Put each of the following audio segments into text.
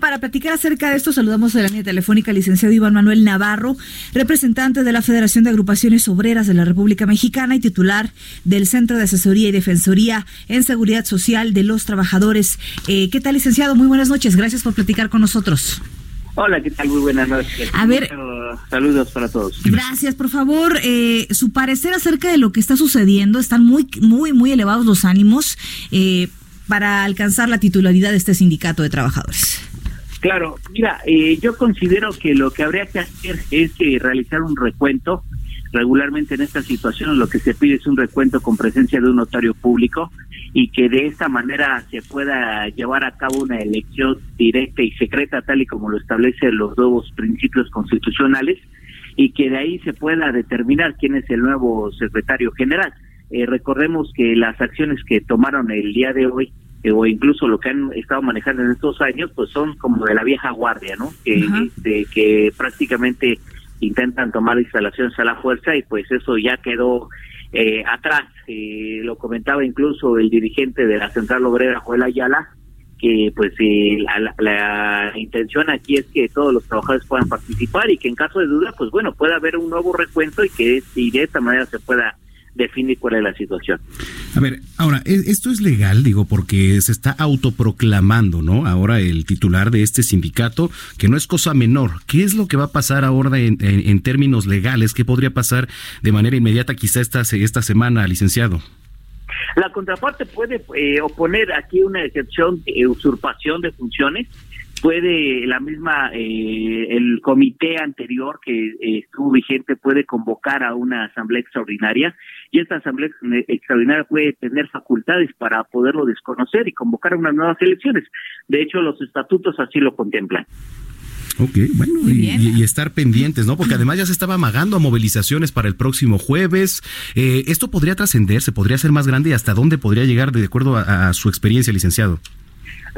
Para platicar acerca de esto, saludamos a la línea telefónica al licenciado Iván Manuel Navarro, representante de la Federación de Agrupaciones Obreras de la República Mexicana y titular del Centro de Asesoría y Defensoría en Seguridad Social de los Trabajadores. Eh, ¿Qué tal, licenciado? Muy buenas noches. Gracias por platicar con nosotros. Hola, ¿qué tal? Muy buenas noches. A ver- saludos para todos. Gracias, por favor, eh, su parecer acerca de lo que está sucediendo. Están muy, muy, muy elevados los ánimos eh, para alcanzar la titularidad de este sindicato de trabajadores. Claro, mira, eh, yo considero que lo que habría que hacer es eh, realizar un recuento. Regularmente en esta situación lo que se pide es un recuento con presencia de un notario público y que de esta manera se pueda llevar a cabo una elección directa y secreta tal y como lo establecen los nuevos principios constitucionales y que de ahí se pueda determinar quién es el nuevo secretario general. Eh, recordemos que las acciones que tomaron el día de hoy eh, o incluso lo que han estado manejando en estos años, pues son como de la vieja guardia, ¿no? Que, este, que prácticamente intentan tomar instalaciones a la fuerza y pues eso ya quedó eh, atrás. Eh, lo comentaba incluso el dirigente de la Central Obrera, Joel Ayala, que pues eh, la, la- la intención aquí es que todos los trabajadores puedan participar y que en caso de duda, pues bueno, pueda haber un nuevo recuento y que y de esta manera se pueda definir cuál es la situación. A ver, ahora, ¿e- ¿esto es legal? Digo, porque se está autoproclamando, ¿no? Ahora el titular de este sindicato, que no es cosa menor. ¿Qué es lo que va a pasar ahora en, en- en términos legales? ¿Qué podría pasar de manera inmediata quizá esta, esta semana, licenciado? La contraparte puede eh, oponer aquí una excepción de usurpación de funciones. Puede la misma, eh, el comité anterior que eh, estuvo vigente puede convocar a una asamblea extraordinaria y esta asamblea ex- extraordinaria puede tener facultades para poderlo desconocer y convocar a unas nuevas elecciones. De hecho, los estatutos así lo contemplan. Ok, bueno, y, bien. y- y estar pendientes, ¿no? Porque además ya se estaba amagando a movilizaciones para el próximo jueves. Eh, ¿Esto podría trascender? ¿Se podría hacer más grande? ¿Y hasta dónde podría llegar de acuerdo a- a su experiencia, licenciado?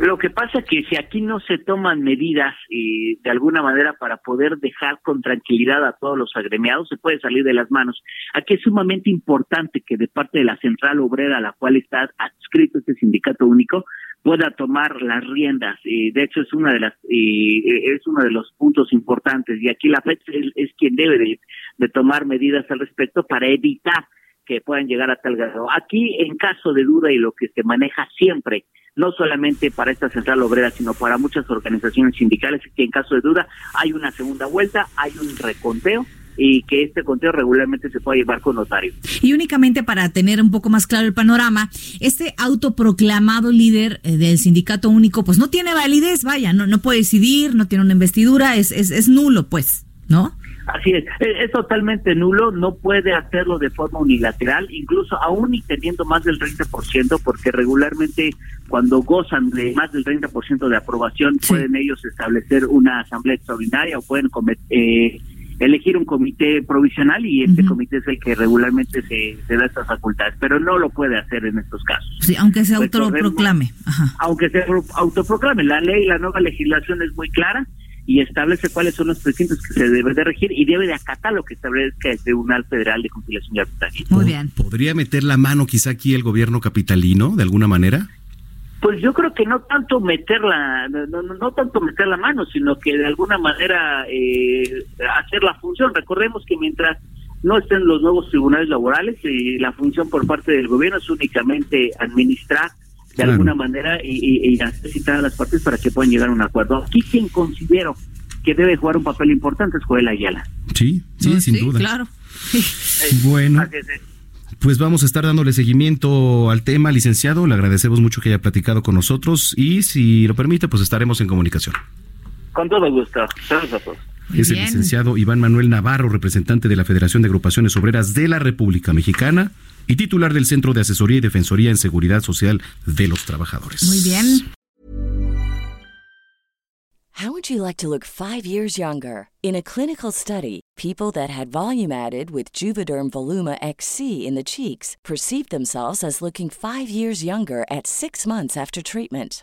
Lo que pasa que si aquí no se toman medidas eh, de alguna manera para poder dejar con tranquilidad a todos los agremiados, se puede salir de las manos. Aquí es sumamente importante que de parte de la central obrera a la cual está adscrito este sindicato único pueda tomar las riendas. Eh, de hecho es una de las eh, es uno de los puntos importantes y aquí la FED es, es quien debe de, de tomar medidas al respecto para evitar que puedan llegar a tal grado. Aquí, en caso de duda y lo que se maneja siempre, no solamente para esta central obrera, sino para muchas organizaciones sindicales, que en caso de duda hay una segunda vuelta, hay un reconteo y que este conteo regularmente se puede llevar con notario. Y únicamente para tener un poco más claro el panorama, este autoproclamado líder eh, del sindicato único, pues no tiene validez, vaya, no, no puede decidir, no tiene una investidura, es, es, es nulo, pues, ¿no? Así es, es, totalmente nulo, no puede hacerlo de forma unilateral, incluso aún y teniendo más del 30%, porque regularmente cuando gozan de más del 30% de aprobación Sí. pueden ellos establecer una asamblea extraordinaria o pueden comet- eh, elegir un comité provisional y este comité es el que regularmente se, se da estas facultades, pero no lo puede hacer en estos casos. Sí, aunque se autoproclame. Ajá. Aunque se pro- autoproclame, la ley, la nueva legislación es muy clara y establece cuáles son los principios que se deben de regir y debe de acatar lo que establezca el Tribunal Federal de Conciliación y Arbitraje. Muy ¿Po- bien. ¿Podría meter la mano quizá aquí el gobierno capitalino de alguna manera? Pues yo creo que no tanto meterla, no, no, no tanto meter la mano, sino que de alguna manera eh, hacer la función. Recordemos que mientras no estén los nuevos tribunales laborales, eh, la función por parte del gobierno es únicamente administrar de Claro. alguna manera y, y, y hacer citar a las partes para que puedan llegar a un acuerdo. Aquí quien considero que debe jugar un papel importante es Joel Ayala. Sí, sí, sin duda. Claro. Bueno, eh. pues vamos a estar dándole seguimiento al tema, licenciado. Le agradecemos mucho que haya platicado con nosotros y si lo permite, pues estaremos en comunicación. Con todo gusto. Saludos a todos. es el licenciado Iván Manuel Navarro, representante de la Federación de Agrupaciones Obreras de la República Mexicana y titular del Centro de Asesoría y Defensoría en Seguridad Social de los Trabajadores. Muy bien. How would you like to look five years younger? In a clinical study, people that had volume added with Juvederm Voluma XC in the cheeks perceived themselves as looking five years younger at six months after treatment.